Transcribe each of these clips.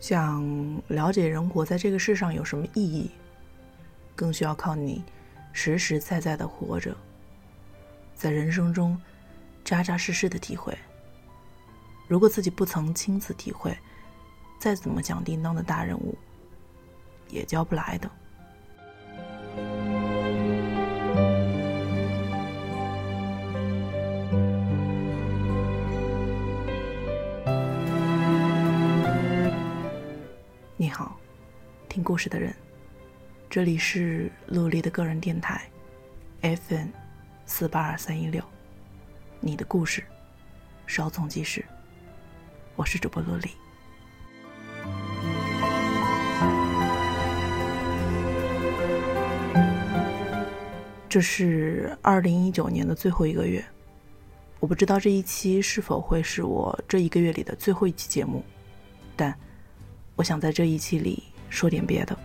想了解人活在这个世上有什么意义，更需要靠你实实在在的活着，在人生中扎扎实实的体会。如果自己不曾亲自体会，再怎么讲叮当的大人物，也教不来的。事的人，这里是陆离的个人电台，FN 四八二三一六，你的故事，稍纵即逝。我是主播陆离。这是二零一九年的最后一个月，我不知道这一期是否会是我这一个月里的最后一期节目，但。我想在这一期里说点别的。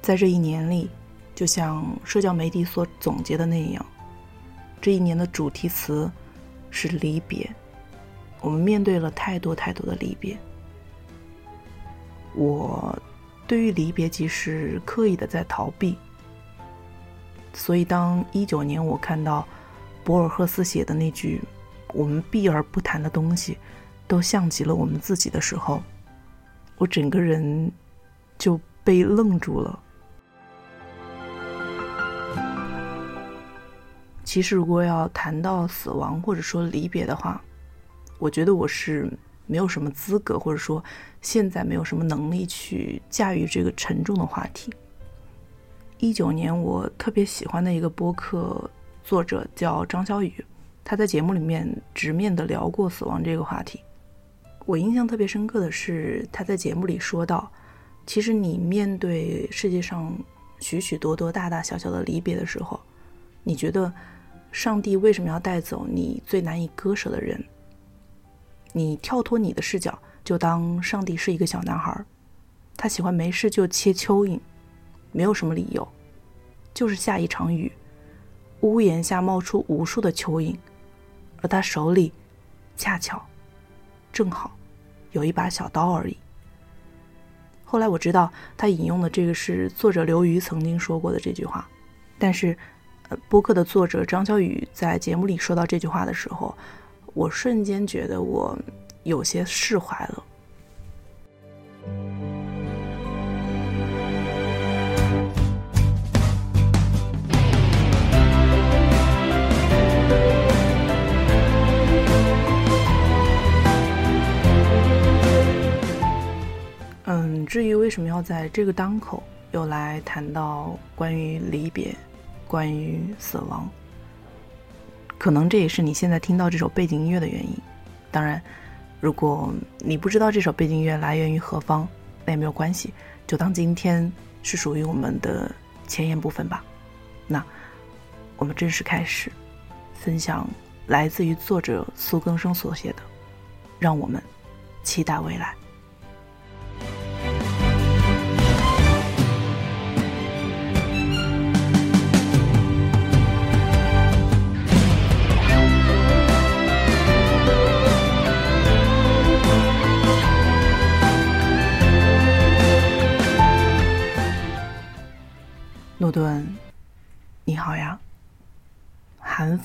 在这一年里，就像社交媒体所总结的那样，这一年的主题词是离别。我们面对了太多太多的离别。我对于离别即是刻意的在逃避，所以当一九年我看到博尔赫斯写的那句“我们避而不谈的东西，都像极了我们自己”的时候，我整个人就被愣住了。其实，如果要谈到死亡或者说离别的话，我觉得我是。没有什么资格，或者说现在没有什么能力去驾驭这个沉重的话题。一九年，我特别喜欢的一个播客作者叫张小雨，他在节目里面直面的聊过死亡这个话题。我印象特别深刻的是，他在节目里说到，其实你面对世界上许许多多大大小小的离别的时候，你觉得上帝为什么要带走你最难以割舍的人？你跳脱你的视角，就当上帝是一个小男孩，他喜欢没事就切蚯蚓，没有什么理由，就是下一场雨，屋檐下冒出无数的蚯蚓，而他手里恰巧正好有一把小刀而已。后来我知道他引用的这个是作者刘瑜曾经说过的这句话，但是，呃，播客的作者张小雨在节目里说到这句话的时候。我瞬间觉得我有些释怀了。嗯，至于为什么要在这个当口又来谈到关于离别、关于死亡？可能这也是你现在听到这首背景音乐的原因。当然，如果你不知道这首背景音乐来源于何方，那也没有关系，就当今天是属于我们的前言部分吧。那我们正式开始分享来自于作者苏更生所写的《让我们期待未来》。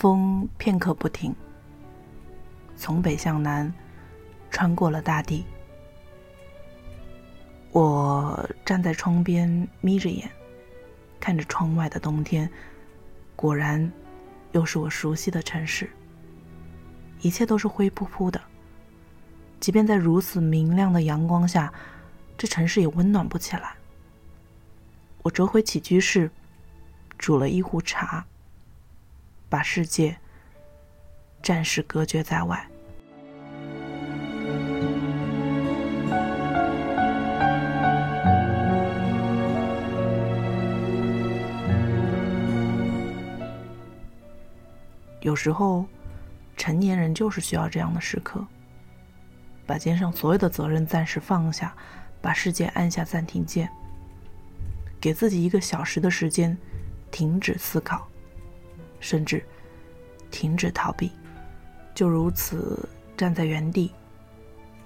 风片刻不停，从北向南，穿过了大地。我站在窗边，眯着眼，看着窗外的冬天。果然，又是我熟悉的城市。一切都是灰扑扑的，即便在如此明亮的阳光下，这城市也温暖不起来。我折回起居室，煮了一壶茶，把世界暂时隔绝在外。有时候，成年人就是需要这样的时刻，把肩上所有的责任暂时放下，把世界按下暂停键，给自己一个小时的时间，停止思考，甚至停止逃避，就如此站在原地，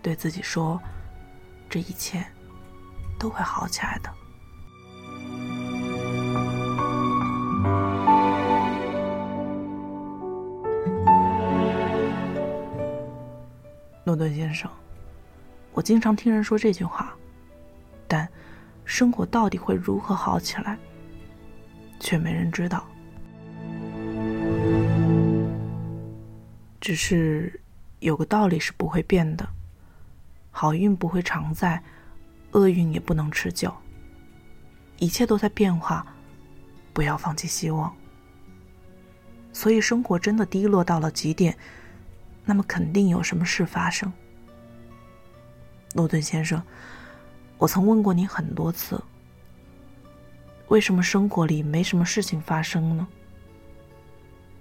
对自己说：“这一切都会好起来的。”诺顿先生，我经常听人说这句话，但生活到底会如何好起来，却没人知道。只是有个道理是不会变的：好运不会常在，厄运也不能持久。一切都在变化，不要放弃希望。所以，生活真的低落到了极点。那么肯定有什么事发生，诺顿先生，我曾问过你很多次，为什么生活里没什么事情发生呢？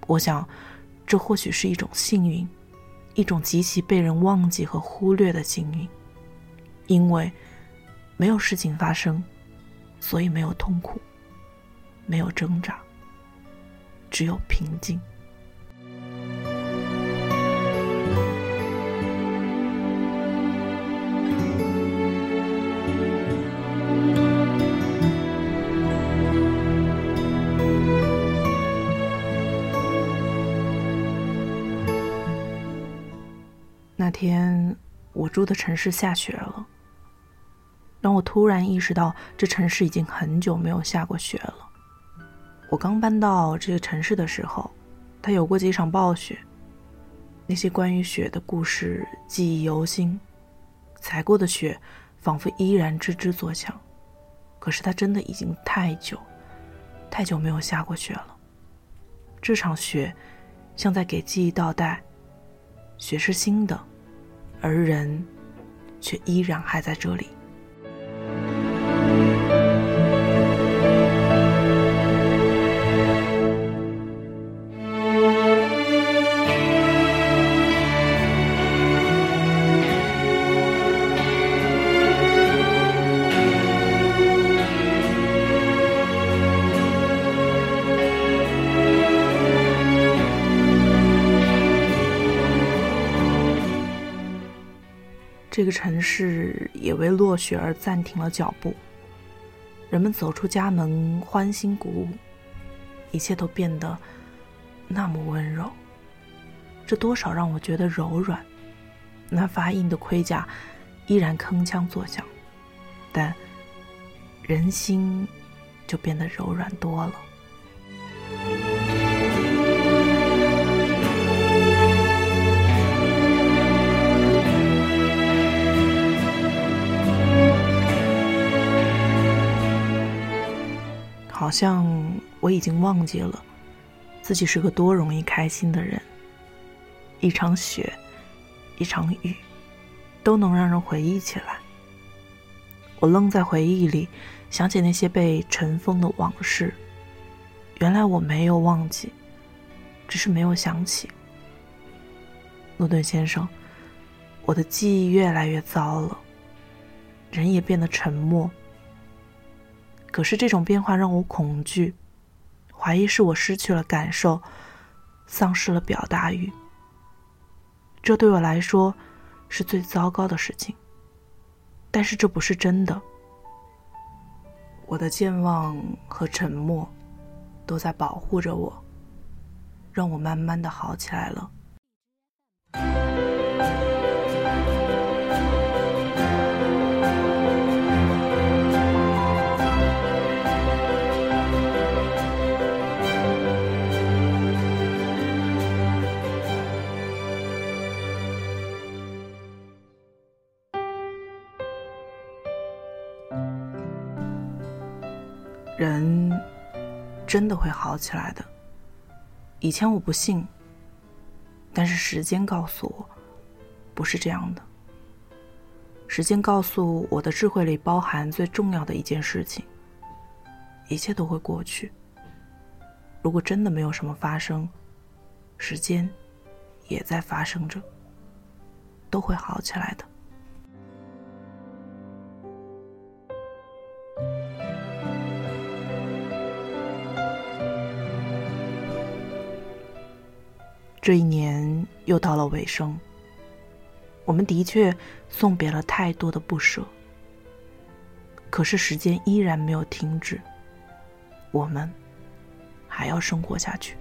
我想，这或许是一种幸运，一种极其被人忘记和忽略的幸运，因为没有事情发生，所以没有痛苦，没有挣扎，只有平静。那天，我住的城市下雪了，让我突然意识到，这城市已经很久没有下过雪了。我刚搬到这个城市的时候，它有过几场暴雪，那些关于雪的故事记忆犹新。踩过的雪，仿佛依然吱吱作响。可是它真的已经太久，太久没有下过雪了。这场雪，像在给记忆倒带，雪是新的。而人，却依然还在这里。个城市也为落雪而暂停了脚步。人们走出家门，欢欣鼓舞，一切都变得那么温柔。这多少让我觉得柔软。那发硬的盔甲依然铿锵作响，但人心就变得柔软多了。好像我已经忘记了自己是个多容易开心的人。一场雪，一场雨，都能让人回忆起来。我愣在回忆里，想起那些被尘封的往事。原来我没有忘记，只是没有想起。诺顿先生，我的记忆越来越糟了，人也变得沉默。可是这种变化让我恐惧，怀疑是我失去了感受，丧失了表达欲。这对我来说是最糟糕的事情。但是这不是真的。我的健忘和沉默都在保护着我，让我慢慢的好起来了。真的会好起来的。以前我不信，但是时间告诉我，不是这样的。时间告诉我的智慧里包含最重要的一件事情：一切都会过去。如果真的没有什么发生，时间也在发生着，都会好起来的。这一年又到了尾声，我们的确送别了太多的不舍，可是时间依然没有停止，我们还要生活下去。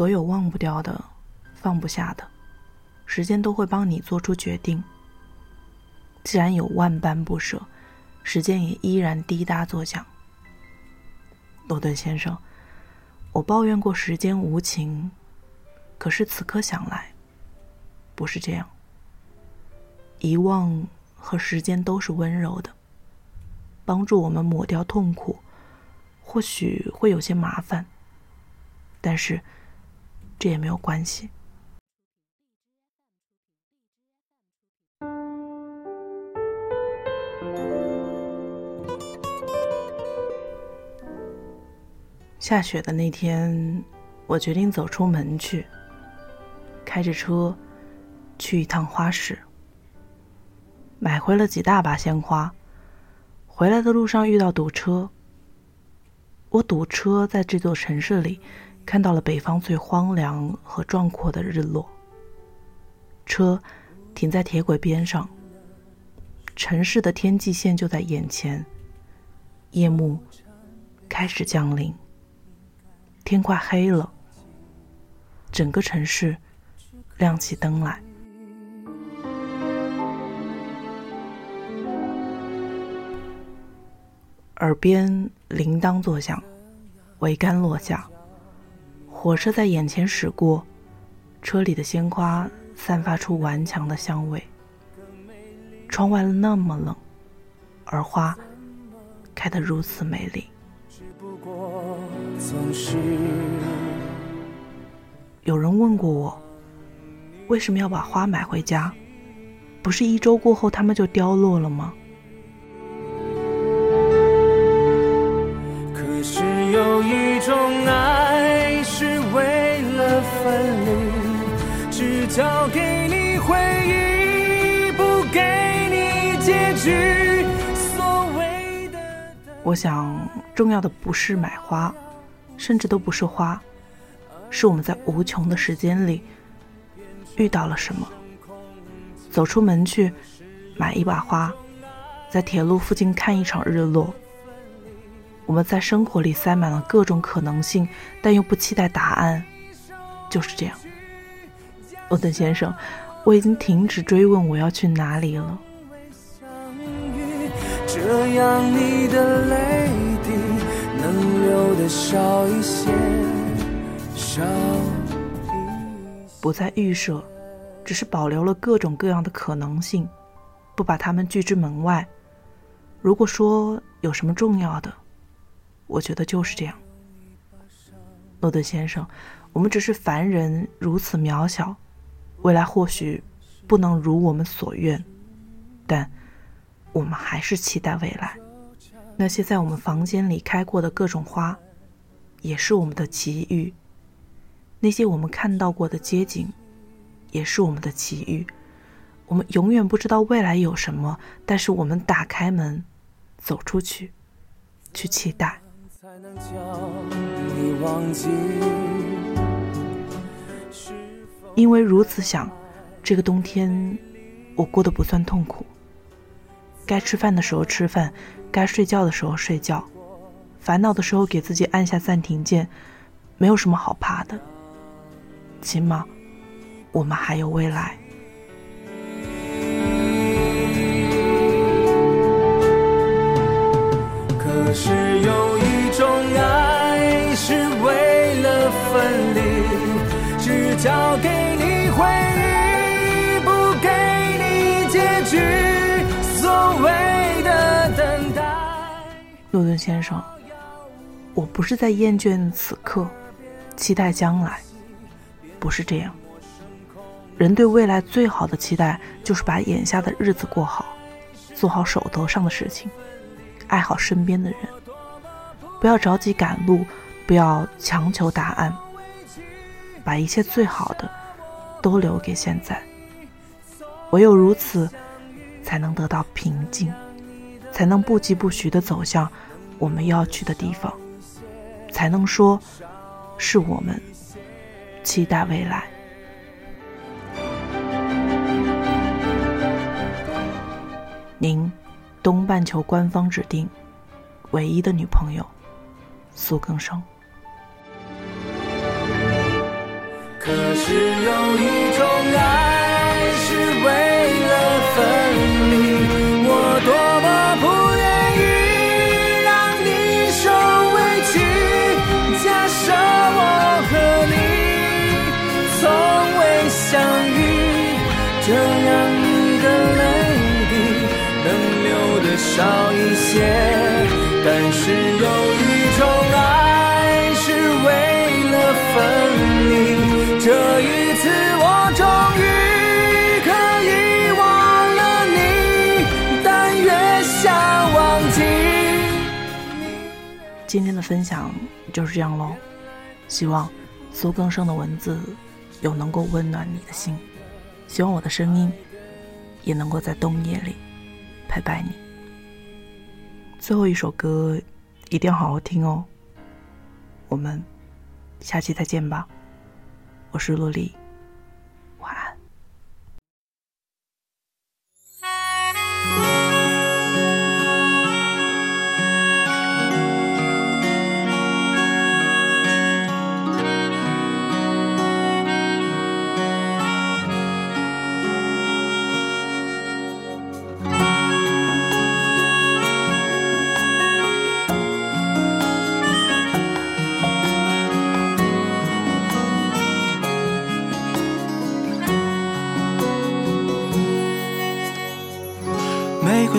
所有忘不掉的、放不下的，时间都会帮你做出决定。既然有万般不舍，时间也依然滴答作响。罗顿先生，我抱怨过时间无情，可是此刻想来，不是这样。遗忘和时间都是温柔的，帮助我们抹掉痛苦，或许会有些麻烦，但是。这也没有关系。下雪的那天，我决定走出门去，开着车去一趟花市，买回了几大把鲜花。回来的路上遇到堵车，我堵车在这座城市里。看到了北方最荒凉和壮阔的日落。车停在铁轨边上，城市的天际线就在眼前。夜幕开始降临，天快黑了，整个城市亮起灯来。耳边铃铛作响，桅杆落下。火车在眼前驶过，车里的鲜花散发出顽强的香味。窗外那么冷，而花开得如此美丽。有人问过我，为什么要把花买回家？不是一周过后它们就凋落了吗？可是有一种爱。分离，只交给你回忆，不给你结局。所谓的，我想，重要的不是买花，甚至都不是花，是我们在无穷的时间里遇到了什么？走出门去，买一把花，在铁路附近看一场日落。我们在生活里塞满了各种可能性，但又不期待答案，就是这样。欧顿先生，我已经停止追问我要去哪里了。这样你的泪滴能流的少一些，少不再预设，只是保留了各种各样的可能性，不把他们拒之门外。如果说有什么重要的，我觉得就是这样。诺顿先生，我们只是凡人，如此渺小，未来或许不能如我们所愿，但我们还是期待未来。那些在我们房间里开过的各种花，也是我们的奇遇。那些我们看到过的街景，也是我们的奇遇。我们永远不知道未来有什么，但是我们打开门，走出去，去期待。因为如此想，这个冬天我过得不算痛苦。该吃饭的时候吃饭，该睡觉的时候睡觉，烦恼的时候给自己按下暂停键，没有什么好怕的。起码，我们还有未来。可是有一种爱是交给你回忆，不给你结局。所谓的等待，诺顿先生，我不是在厌倦此刻，期待将来。不是这样。人对未来最好的期待，就是把眼下的日子过好，做好手头上的事情，爱好身边的人，不要着急赶路，不要强求答案，把一切最好的都留给现在。唯有如此，才能得到平静，才能不疾不徐地走向我们要去的地方，才能说，是我们。期待未来。您，东半球官方指定唯一的女朋友，苏更生。只有一。今天的分享就是这样喽，希望苏更生的文字。有能够温暖你的心，希望我的声音也能够在冬夜里陪伴你。最后一首歌一定要好好听哦。我们下期再见吧，我是洛丽。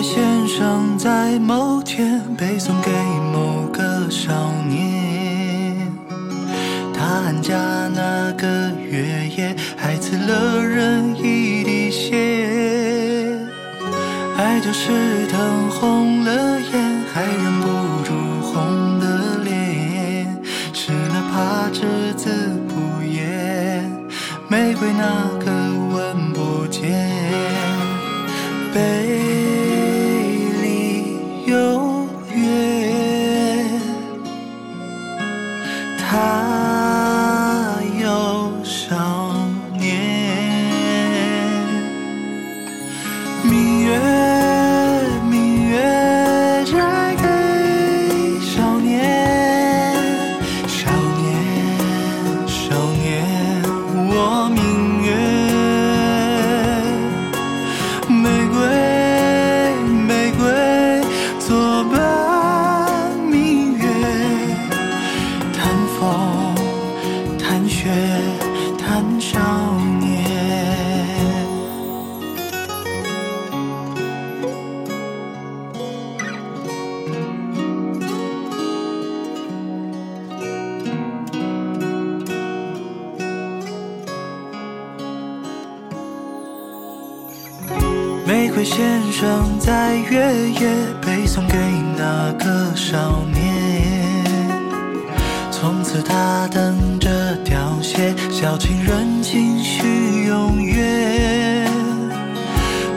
先生在某天，背送给某个少年。他寒假那个月夜，还刺了人一滴血。爱就是疼红了眼，还忍不住红的脸。湿了怕只字不言，玫瑰那先生在月夜背诵给那个少年，从此他等着凋谢，小情人情绪永远。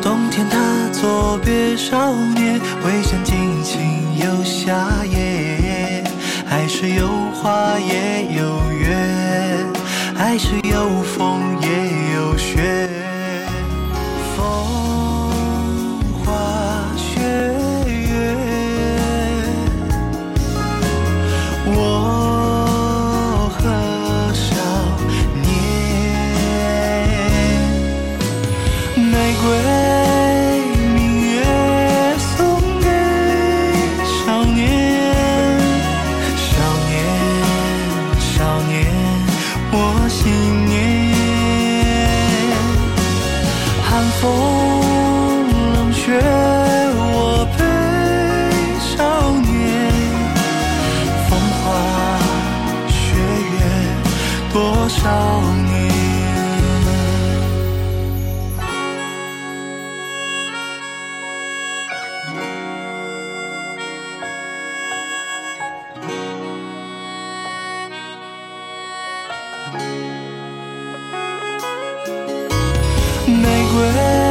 冬天他作别少年，微笑尽情又夏夜，还是有花也有月，还是有风也玫瑰